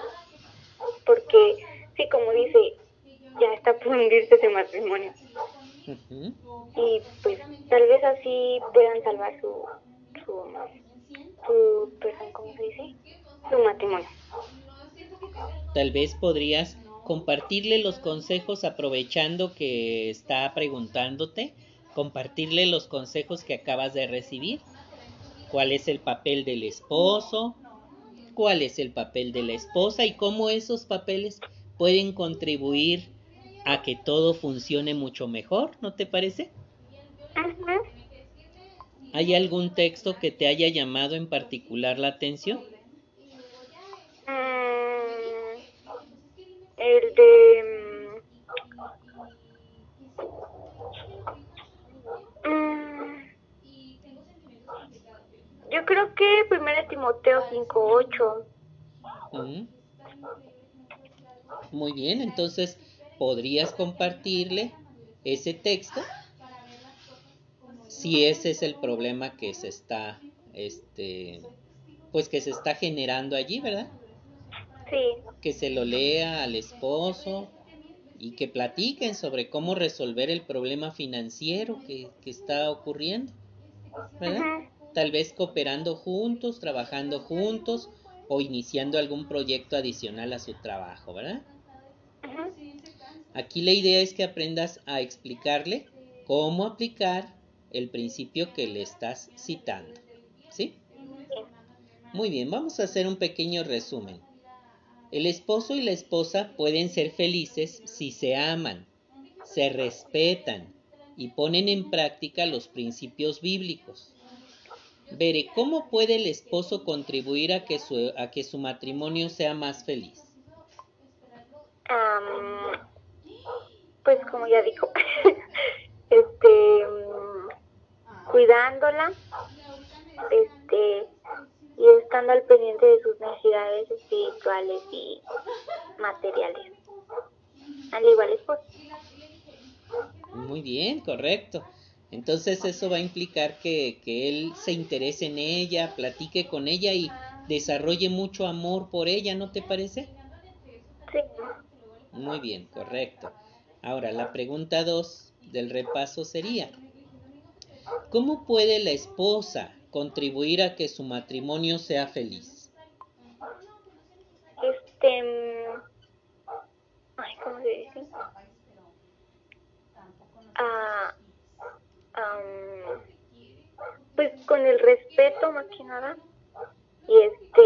Porque, sí, como dice, ya está por hundirse ese matrimonio. Y pues tal vez así puedan salvar su, su, su, perdón, ¿cómo se dice? Su matrimonio. Tal vez podrías compartirle los consejos aprovechando que está preguntándote, compartirle los consejos que acabas de recibir. ¿Cuál es el papel del esposo? ¿Cuál es el papel de la esposa? Y cómo esos papeles pueden contribuir a que todo funcione mucho mejor, ¿no te parece? ¿Hay algún texto que te haya llamado en particular la atención? Mm, el de... Mm, yo creo que primero Timoteo 5.8. Mm. Muy bien, entonces podrías compartirle ese texto si ese es el problema que se está este pues que se está generando allí, ¿verdad? Sí. Que se lo lea al esposo y que platiquen sobre cómo resolver el problema financiero que, está ocurriendo, ¿verdad? Tal vez cooperando juntos, trabajando juntos o iniciando algún proyecto adicional a su trabajo, ¿verdad? Aquí la idea es que aprendas a explicarle cómo aplicar el principio que le estás citando. ¿Sí? Muy bien, vamos a hacer un pequeño resumen. El esposo y la esposa pueden ser felices si se aman, se respetan y ponen en práctica los principios bíblicos. Veré, ¿cómo puede el esposo contribuir a que su, a que su matrimonio sea más feliz? pues como ya dijo, este, cuidándola, este, y estando al pendiente de sus necesidades espirituales y materiales. Al igual es Muy bien, correcto. Entonces eso va a implicar que, que él se interese en ella, platique con ella y desarrolle mucho amor por ella, ¿no te parece? Sí. Muy bien, correcto. Ahora, la pregunta 2 del repaso sería, ¿cómo puede la esposa contribuir a que su matrimonio sea feliz? Este... Mm, ay, ¿cómo se dice? Ah, pues con el respeto más que nada. Y este...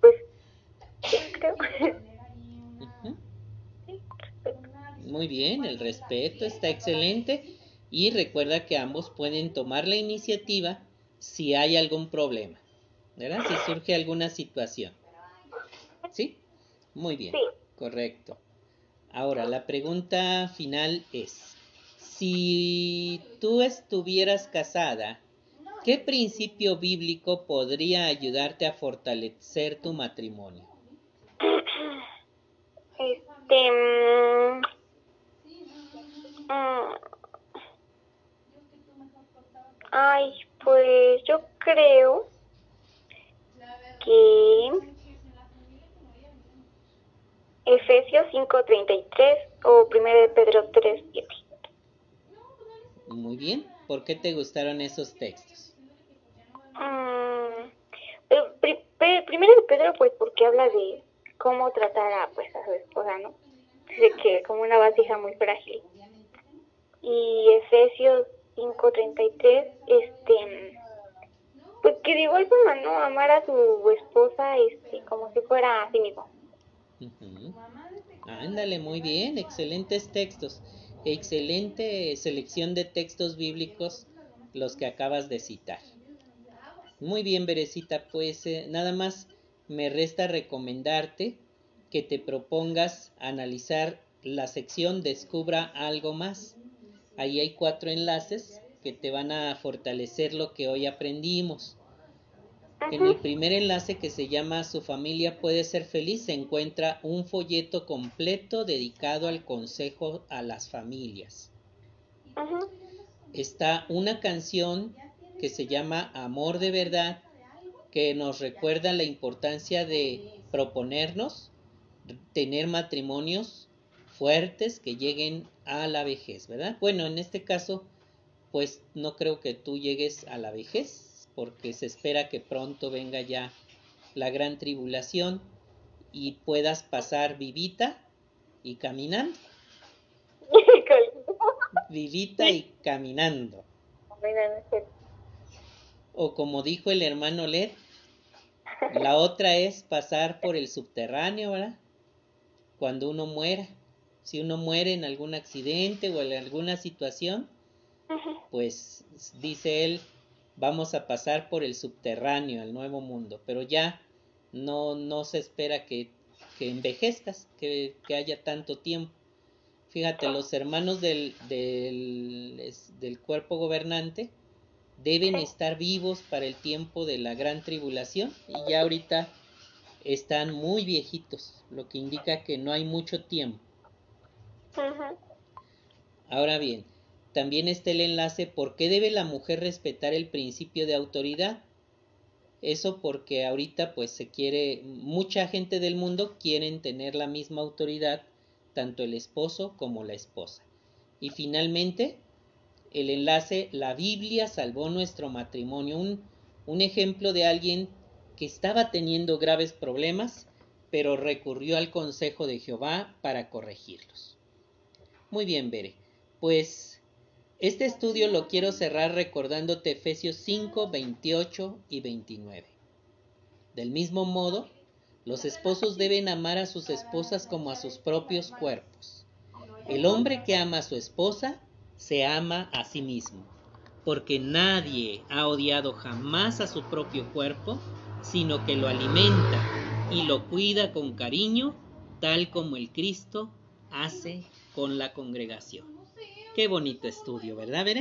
pues, creo. Muy bien, el respeto está excelente y recuerda que ambos pueden tomar la iniciativa si hay algún problema, ¿verdad? Si surge alguna situación. ¿Sí? Muy bien, correcto. Ahora, la pregunta final es, si tú estuvieras casada, ¿qué principio bíblico podría ayudarte a fortalecer tu matrimonio? Este, mm, Mm. Ay, pues yo creo que Efesios 5:33 o 1 de Pedro 3:7. Muy bien, ¿por qué te gustaron esos textos? Mm, primero de Pedro pues porque habla de cómo tratar a pues a su esposa, ¿no? De que como una vasija muy frágil y Efesios 5:33, este, pues que de igual forma, ¿no? Amar a su esposa este, como si fuera a sí mismo. Ándale, muy bien, excelentes textos. excelente selección de textos bíblicos los que acabas de citar. Muy bien, Berecita, pues eh, nada más me resta recomendarte que te propongas analizar la sección Descubra algo más. Ahí hay cuatro enlaces que te van a fortalecer lo que hoy aprendimos. En el primer enlace que se llama Su familia puede ser feliz se encuentra un folleto completo dedicado al consejo a las familias. Está una canción que se llama Amor de verdad que nos recuerda la importancia de proponernos tener matrimonios fuertes que lleguen a la vejez, ¿verdad? Bueno, en este caso, pues no creo que tú llegues a la vejez, porque se espera que pronto venga ya la gran tribulación y puedas pasar vivita y caminando. vivita y caminando. O como dijo el hermano Led, la otra es pasar por el subterráneo, ¿verdad? Cuando uno muera. Si uno muere en algún accidente o en alguna situación, pues dice él, vamos a pasar por el subterráneo, al nuevo mundo. Pero ya no, no se espera que, que envejezcas, que, que, haya tanto tiempo. Fíjate, los hermanos del, del, del cuerpo gobernante, deben estar vivos para el tiempo de la gran tribulación y ya ahorita están muy viejitos, lo que indica que no hay mucho tiempo. Ahora bien, también está el enlace ¿por qué debe la mujer respetar el principio de autoridad? Eso porque ahorita pues se quiere, mucha gente del mundo quieren tener la misma autoridad, tanto el esposo como la esposa. Y finalmente, el enlace La Biblia salvó nuestro matrimonio, un, un ejemplo de alguien que estaba teniendo graves problemas, pero recurrió al consejo de Jehová para corregirlos. Muy bien, Bere. Pues este estudio lo quiero cerrar recordándote Efesios 5, 28 y 29. Del mismo modo, los esposos deben amar a sus esposas como a sus propios cuerpos. El hombre que ama a su esposa se ama a sí mismo, porque nadie ha odiado jamás a su propio cuerpo, sino que lo alimenta y lo cuida con cariño, tal como el Cristo hace con la congregación. Qué bonito estudio, ¿verdad, Veré?